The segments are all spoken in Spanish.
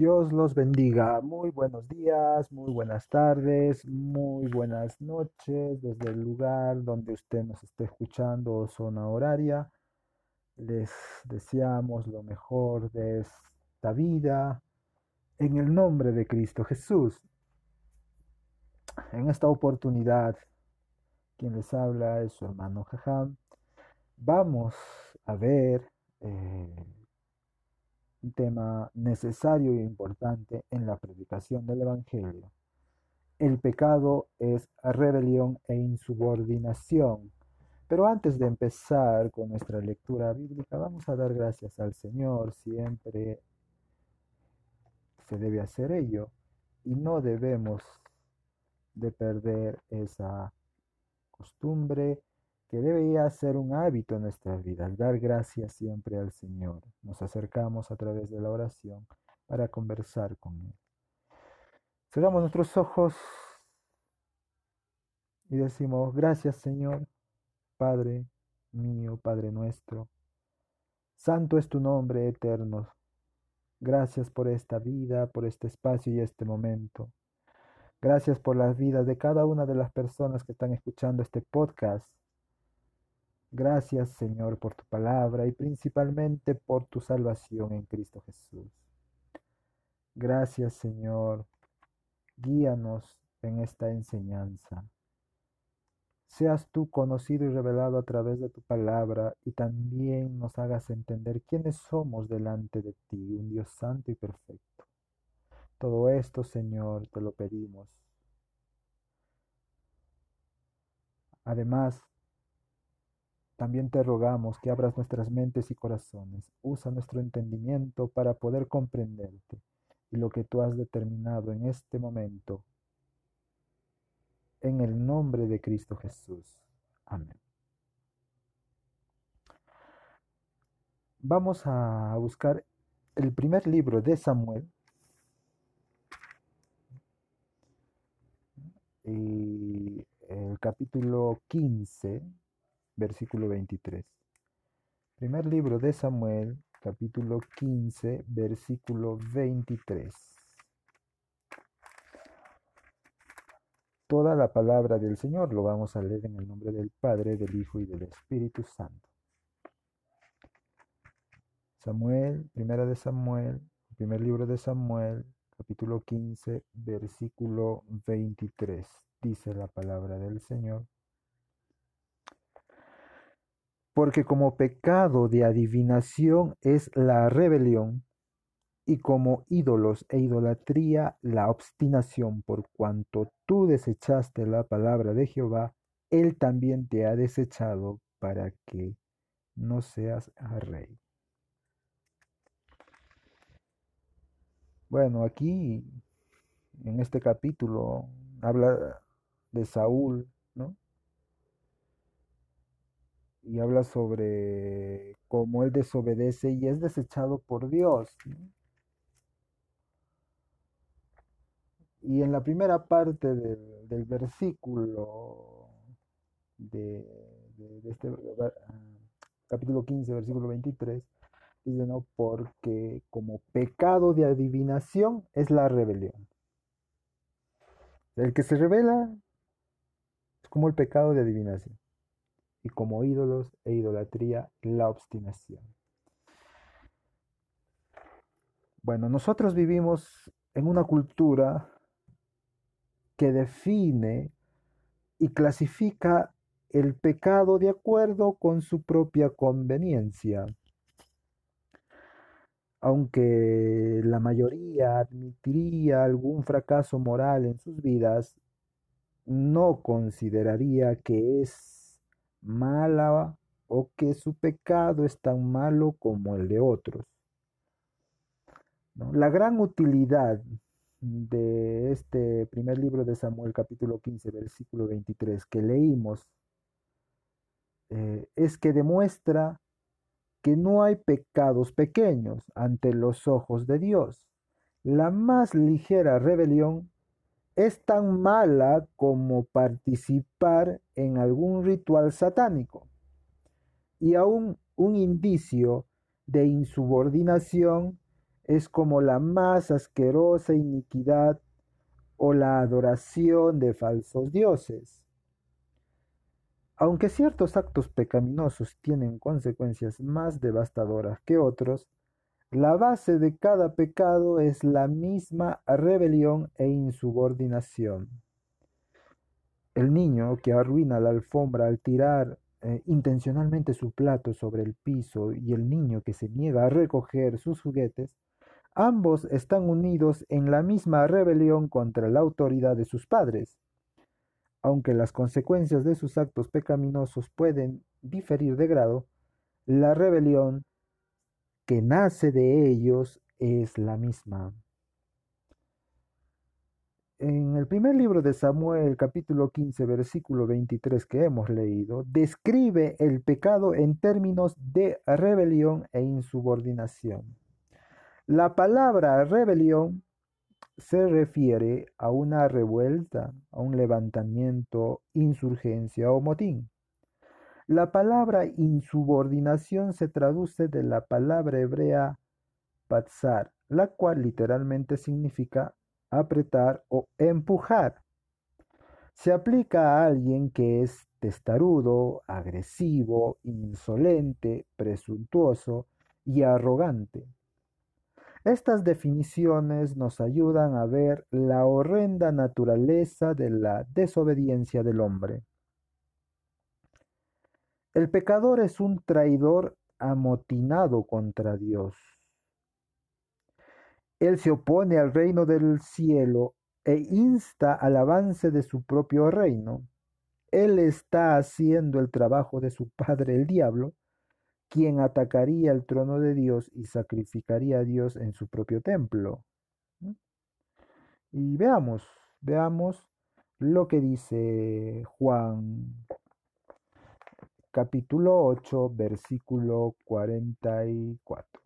Dios los bendiga. Muy buenos días, muy buenas tardes, muy buenas noches desde el lugar donde usted nos esté escuchando zona horaria. Les deseamos lo mejor de esta vida en el nombre de Cristo Jesús. En esta oportunidad, quien les habla es su hermano Jajam. Vamos a ver eh, un tema necesario e importante en la predicación del Evangelio. El pecado es rebelión e insubordinación. Pero antes de empezar con nuestra lectura bíblica, vamos a dar gracias al Señor. Siempre se debe hacer ello y no debemos de perder esa costumbre que debería ser un hábito en nuestras vidas, dar gracias siempre al Señor. Nos acercamos a través de la oración para conversar con Él. Cerramos nuestros ojos y decimos, gracias Señor, Padre mío, Padre nuestro. Santo es tu nombre eterno. Gracias por esta vida, por este espacio y este momento. Gracias por las vidas de cada una de las personas que están escuchando este podcast. Gracias Señor por tu palabra y principalmente por tu salvación en Cristo Jesús. Gracias Señor. Guíanos en esta enseñanza. Seas tú conocido y revelado a través de tu palabra y también nos hagas entender quiénes somos delante de ti, un Dios santo y perfecto. Todo esto, Señor, te lo pedimos. Además, también te rogamos que abras nuestras mentes y corazones, usa nuestro entendimiento para poder comprenderte y lo que tú has determinado en este momento. En el nombre de Cristo Jesús. Amén. Vamos a buscar el primer libro de Samuel. Y el capítulo 15 versículo 23. Primer libro de Samuel, capítulo 15, versículo 23. Toda la palabra del Señor lo vamos a leer en el nombre del Padre, del Hijo y del Espíritu Santo. Samuel, primera de Samuel, primer libro de Samuel, capítulo 15, versículo 23. Dice la palabra del Señor. Porque como pecado de adivinación es la rebelión, y como ídolos e idolatría la obstinación, por cuanto tú desechaste la palabra de Jehová, él también te ha desechado para que no seas rey. Bueno, aquí en este capítulo habla de Saúl, ¿no? Y habla sobre cómo él desobedece y es desechado por Dios. Y en la primera parte del, versículo de, este capítulo 15, versículo 23, dice, no, porque como pecado de adivinación es la rebelión. El que se revela es como el pecado de adivinación y como ídolos e idolatría la obstinación. Bueno, nosotros vivimos en una cultura que define y clasifica el pecado de acuerdo con su propia conveniencia. Aunque la mayoría admitiría algún fracaso moral en sus vidas, no consideraría que es mala o que su pecado es tan malo como el de otros. La gran utilidad de este primer libro de Samuel capítulo 15 versículo 23 que leímos eh, es que demuestra que no hay pecados pequeños ante los ojos de Dios. La más ligera rebelión es tan mala como participar en algún ritual satánico y aún un indicio de insubordinación es como la más asquerosa iniquidad o la adoración de falsos dioses. Aunque ciertos actos pecaminosos tienen consecuencias más devastadoras que otros, la base de cada pecado es la misma rebelión e insubordinación. El niño que arruina la alfombra al tirar eh, intencionalmente su plato sobre el piso y el niño que se niega a recoger sus juguetes, ambos están unidos en la misma rebelión contra la autoridad de sus padres. Aunque las consecuencias de sus actos pecaminosos pueden diferir de grado, la rebelión que nace de ellos es la misma. En el primer libro de Samuel, capítulo 15, versículo 23 que hemos leído, describe el pecado en términos de rebelión e insubordinación. La palabra rebelión se refiere a una revuelta, a un levantamiento, insurgencia o motín. La palabra insubordinación se traduce de la palabra hebrea patzar, la cual literalmente significa apretar o empujar. Se aplica a alguien que es testarudo, agresivo, insolente, presuntuoso y arrogante. Estas definiciones nos ayudan a ver la horrenda naturaleza de la desobediencia del hombre. El pecador es un traidor amotinado contra Dios. Él se opone al reino del cielo e insta al avance de su propio reino. Él está haciendo el trabajo de su padre el diablo, quien atacaría el trono de Dios y sacrificaría a Dios en su propio templo. Y veamos, veamos lo que dice Juan capítulo 8, versículo 44.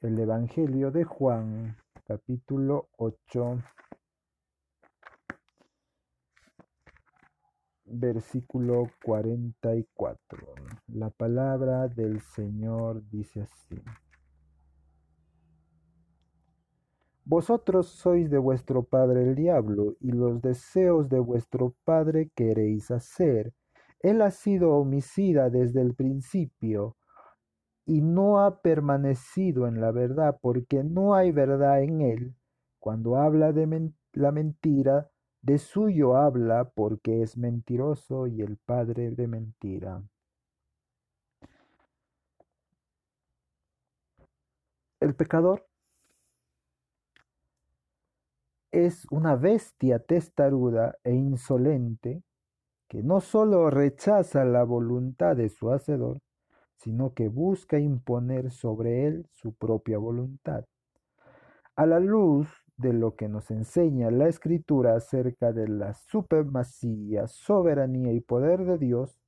El Evangelio de Juan, capítulo 8, versículo 44. La palabra del Señor dice así. Vosotros sois de vuestro padre el diablo, y los deseos de vuestro padre queréis hacer. Él ha sido homicida desde el principio y no ha permanecido en la verdad porque no hay verdad en él. Cuando habla de la mentira, de suyo habla porque es mentiroso y el padre de mentira. El pecador es una bestia testaruda e insolente que no sólo rechaza la voluntad de su hacedor, sino que busca imponer sobre él su propia voluntad. A la luz de lo que nos enseña la escritura acerca de la supremacía, soberanía y poder de Dios,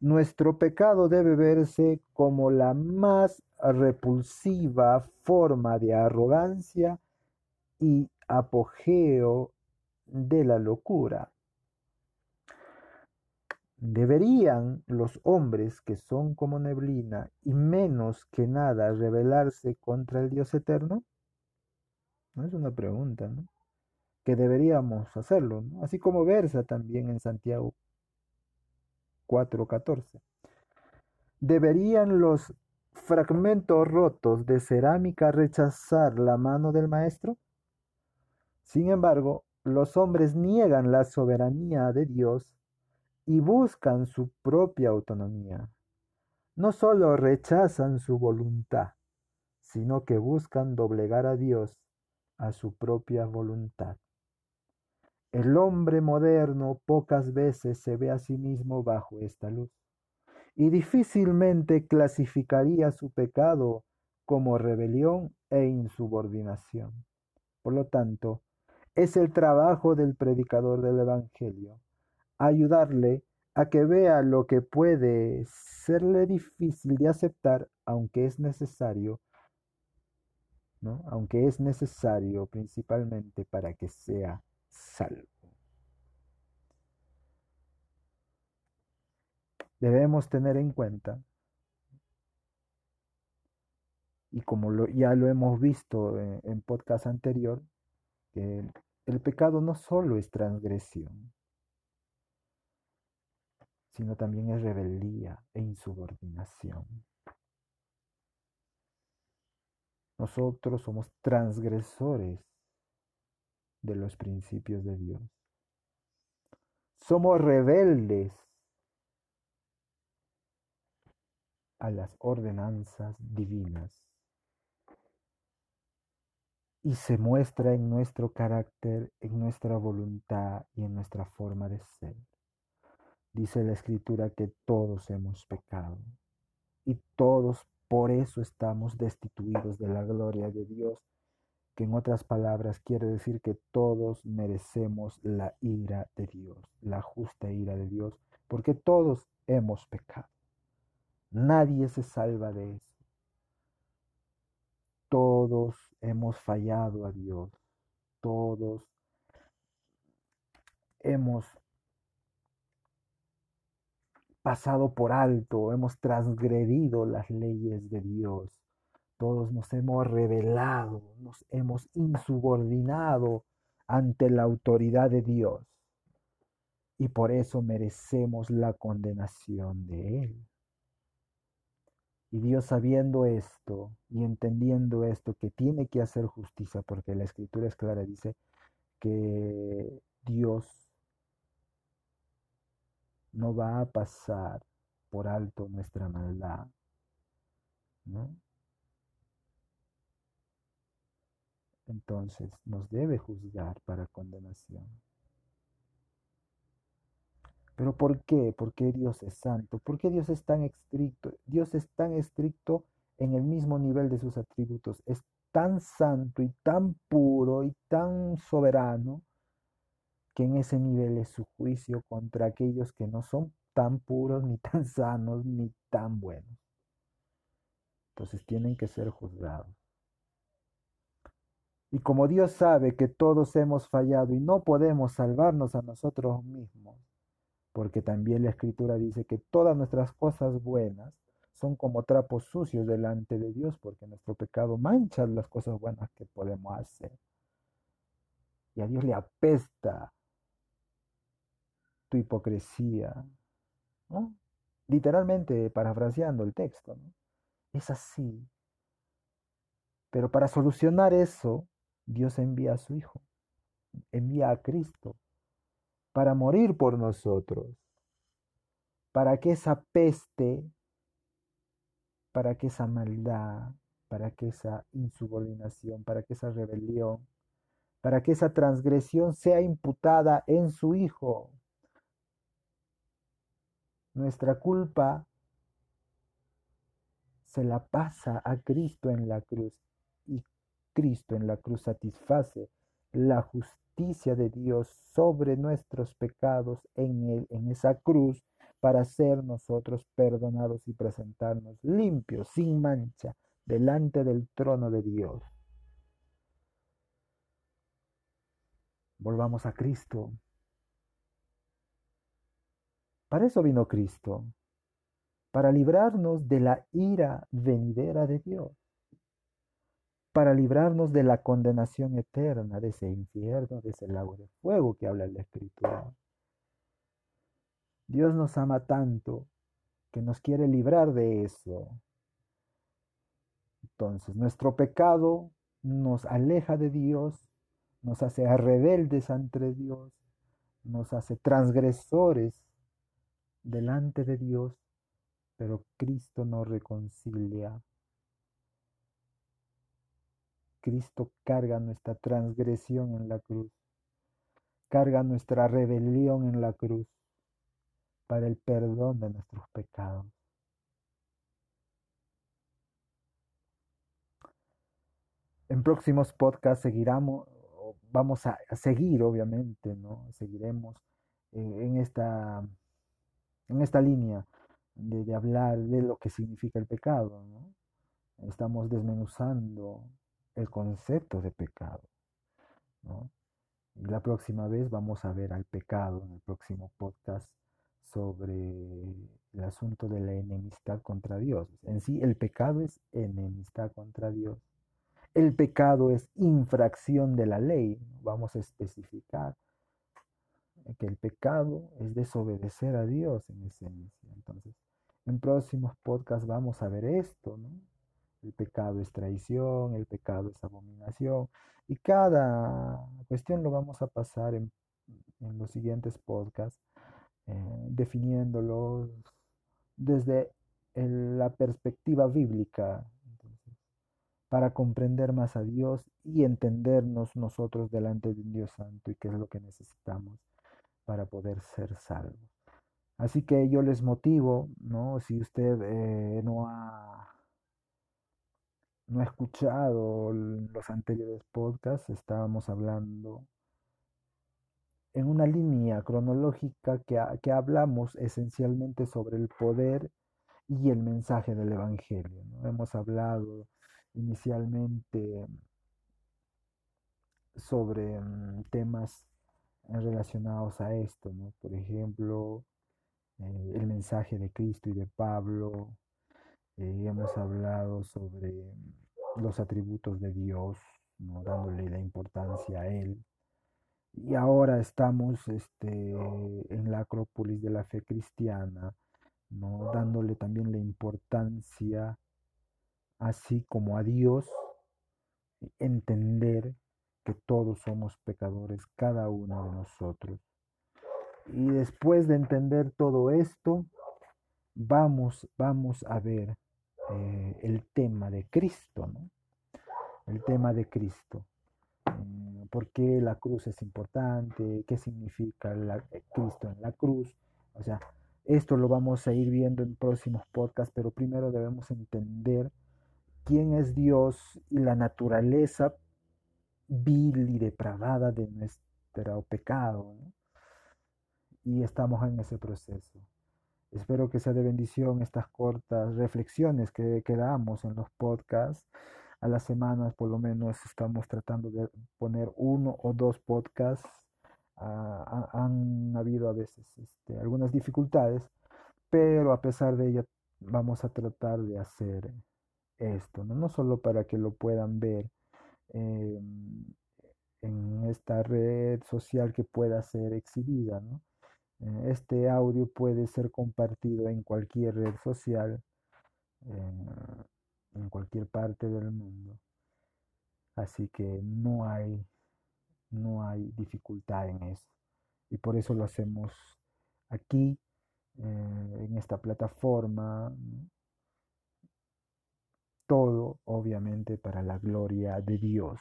nuestro pecado debe verse como la más repulsiva forma de arrogancia y apogeo de la locura. ¿Deberían los hombres que son como neblina y menos que nada rebelarse contra el Dios eterno? No es una pregunta, ¿no? Que deberíamos hacerlo. Así como versa también en Santiago 4:14. ¿Deberían los fragmentos rotos de cerámica rechazar la mano del maestro? Sin embargo, los hombres niegan la soberanía de Dios y buscan su propia autonomía. No solo rechazan su voluntad, sino que buscan doblegar a Dios a su propia voluntad. El hombre moderno pocas veces se ve a sí mismo bajo esta luz y difícilmente clasificaría su pecado como rebelión e insubordinación. Por lo tanto, es el trabajo del predicador del Evangelio ayudarle a que vea lo que puede serle difícil de aceptar, aunque es necesario, ¿no? aunque es necesario principalmente para que sea salvo. Debemos tener en cuenta Y como lo, ya lo hemos visto en, en podcast anterior, que el pecado no solo es transgresión, sino también es rebeldía e insubordinación. Nosotros somos transgresores de los principios de Dios. Somos rebeldes a las ordenanzas divinas. Y se muestra en nuestro carácter, en nuestra voluntad y en nuestra forma de ser. Dice la escritura que todos hemos pecado y todos por eso estamos destituidos de la gloria de Dios, que en otras palabras quiere decir que todos merecemos la ira de Dios, la justa ira de Dios, porque todos hemos pecado. Nadie se salva de eso. Todos hemos fallado a Dios. Todos hemos pasado por alto, hemos transgredido las leyes de Dios. Todos nos hemos rebelado, nos hemos insubordinado ante la autoridad de Dios. Y por eso merecemos la condenación de Él. Y Dios sabiendo esto y entendiendo esto, que tiene que hacer justicia, porque la escritura es clara, dice que Dios no va a pasar por alto nuestra maldad, ¿no? Entonces nos debe juzgar para condenación. ¿Pero por qué? ¿Por qué Dios es santo? ¿Por qué Dios es tan estricto? Dios es tan estricto en el mismo nivel de sus atributos. Es tan santo y tan puro y tan soberano que en ese nivel es su juicio contra aquellos que no son tan puros, ni tan sanos, ni tan buenos. Entonces tienen que ser juzgados. Y como Dios sabe que todos hemos fallado y no podemos salvarnos a nosotros mismos, porque también la escritura dice que todas nuestras cosas buenas son como trapos sucios delante de Dios, porque nuestro pecado mancha las cosas buenas que podemos hacer. Y a Dios le apesta tu hipocresía, ¿no? Literalmente parafraseando el texto. Es así. Pero para solucionar eso, Dios envía a su Hijo, envía a Cristo para morir por nosotros, para que esa peste, para que esa maldad, para que esa insubordinación, para que esa rebelión, para que esa transgresión sea imputada en su Hijo. Nuestra culpa se la pasa a Cristo en la cruz y Cristo en la cruz satisface la justicia de Dios sobre nuestros pecados en, en esa cruz para ser nosotros perdonados y presentarnos limpios, sin mancha, delante del trono de Dios. Volvamos a Cristo. Para eso vino Cristo, para librarnos de la ira venidera de Dios para librarnos de la condenación eterna, de ese infierno, de ese lago de fuego que habla la Escritura. Dios nos ama tanto que nos quiere librar de eso. Entonces, nuestro pecado nos aleja de Dios, nos hace rebeldes ante Dios, nos hace transgresores delante de Dios, pero Cristo nos reconcilia Cristo carga nuestra transgresión en la cruz, carga nuestra rebelión en la cruz para el perdón de nuestros pecados. En próximos podcasts seguiremos, vamos a seguir obviamente, ¿no? Seguiremos eh, en, esta, en esta línea de, hablar de lo que significa el pecado. Estamos desmenuzando el concepto de pecado. la próxima vez vamos a ver al pecado en el próximo podcast sobre el asunto de la enemistad contra Dios. En sí, el pecado es enemistad contra Dios. El pecado es infracción de la ley. Vamos a especificar que el pecado es desobedecer a Dios en esencia. Entonces, en próximos podcasts vamos a ver esto, ¿no? El pecado es traición, el pecado es abominación. Y cada cuestión lo vamos a pasar en, los siguientes podcasts, eh, definiéndolos desde la perspectiva bíblica, para comprender más a Dios y entendernos nosotros delante de un Dios Santo y qué es lo que necesitamos para poder ser salvos. Así que yo les motivo, ¿no? Si usted eh, no ha no ha escuchado los anteriores podcasts, estábamos hablando en una línea cronológica que, que hablamos esencialmente sobre el poder y el mensaje del Evangelio. Hemos hablado inicialmente sobre mm, temas relacionados a esto, ¿no? por ejemplo, eh, el mensaje de Cristo y de Pablo, eh, hemos hablado sobre los atributos de Dios, ¿no? dándole la importancia a Él. Y ahora estamos este, en la Acrópolis de la fe cristiana, ¿no? dándole también la importancia, así como a Dios, entender que todos somos pecadores, cada uno de nosotros. Y después de entender todo esto, vamos, vamos a ver eh, el tema de Cristo, ¿no? El tema de Cristo. Mm, ¿Por qué la cruz es importante? ¿Qué significa eh, Cristo en la cruz? O sea, esto lo vamos a ir viendo en próximos podcasts, pero primero debemos entender quién es Dios y la naturaleza vil y depravada de nuestro pecado. Y estamos en ese proceso. Espero que sea de bendición estas cortas reflexiones que, quedamos en los podcasts. A las semanas por lo menos estamos tratando de poner uno o dos podcasts. Ah, han habido a veces este, algunas dificultades, pero a pesar de ello vamos a tratar de hacer esto, no, no solo para que lo puedan ver em, en esta red social que pueda ser exhibida. Eh, este audio puede ser compartido en cualquier red social, eh, en cualquier parte del mundo. Así que no hay, no hay dificultad en eso. Y por eso lo hacemos aquí, eh, en esta plataforma. Todo, obviamente, para la gloria de Dios.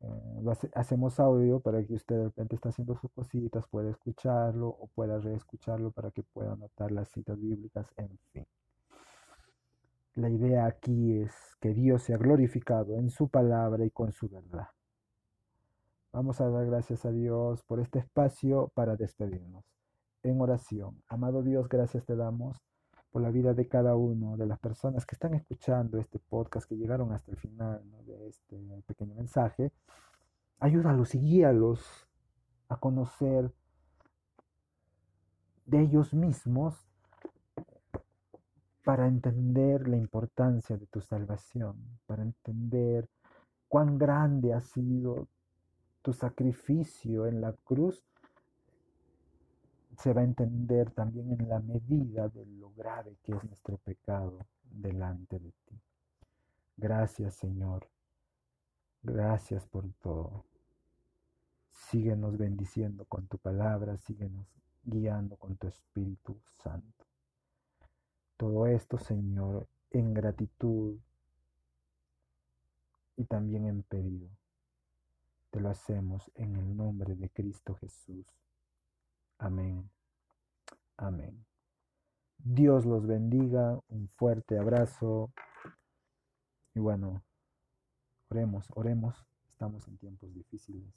Eh, hacemos audio para que usted de repente está haciendo sus cositas, pueda escucharlo o pueda reescucharlo para que pueda anotar las citas bíblicas, en fin. La idea aquí es que Dios sea glorificado en su palabra y con su verdad. Vamos a dar gracias a Dios por este espacio para despedirnos. En oración, amado Dios, gracias te damos por la vida de cada uno de las personas que están escuchando este podcast, que llegaron hasta el final de este pequeño mensaje. Ayúdalos y guíalos a conocer de ellos mismos para entender la importancia de tu salvación, para entender cuán grande ha sido tu sacrificio en la cruz se va a entender también en la medida de lo grave que es nuestro pecado delante de ti. Gracias Señor. Gracias por todo. Síguenos bendiciendo con tu palabra, síguenos guiando con tu Espíritu Santo. Todo esto, Señor, en gratitud y también en pedido. Te lo hacemos en el nombre de Cristo Jesús. Amén. Amén. Dios los bendiga. Un fuerte abrazo. Y bueno, oremos, oremos. Estamos en tiempos difíciles.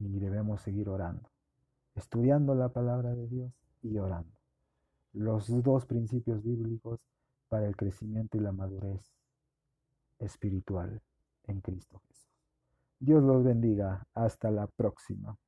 Y debemos seguir orando. Estudiando la palabra de Dios y orando. Los dos principios bíblicos para el crecimiento y la madurez espiritual en Cristo Jesús. Dios los bendiga. Hasta la próxima.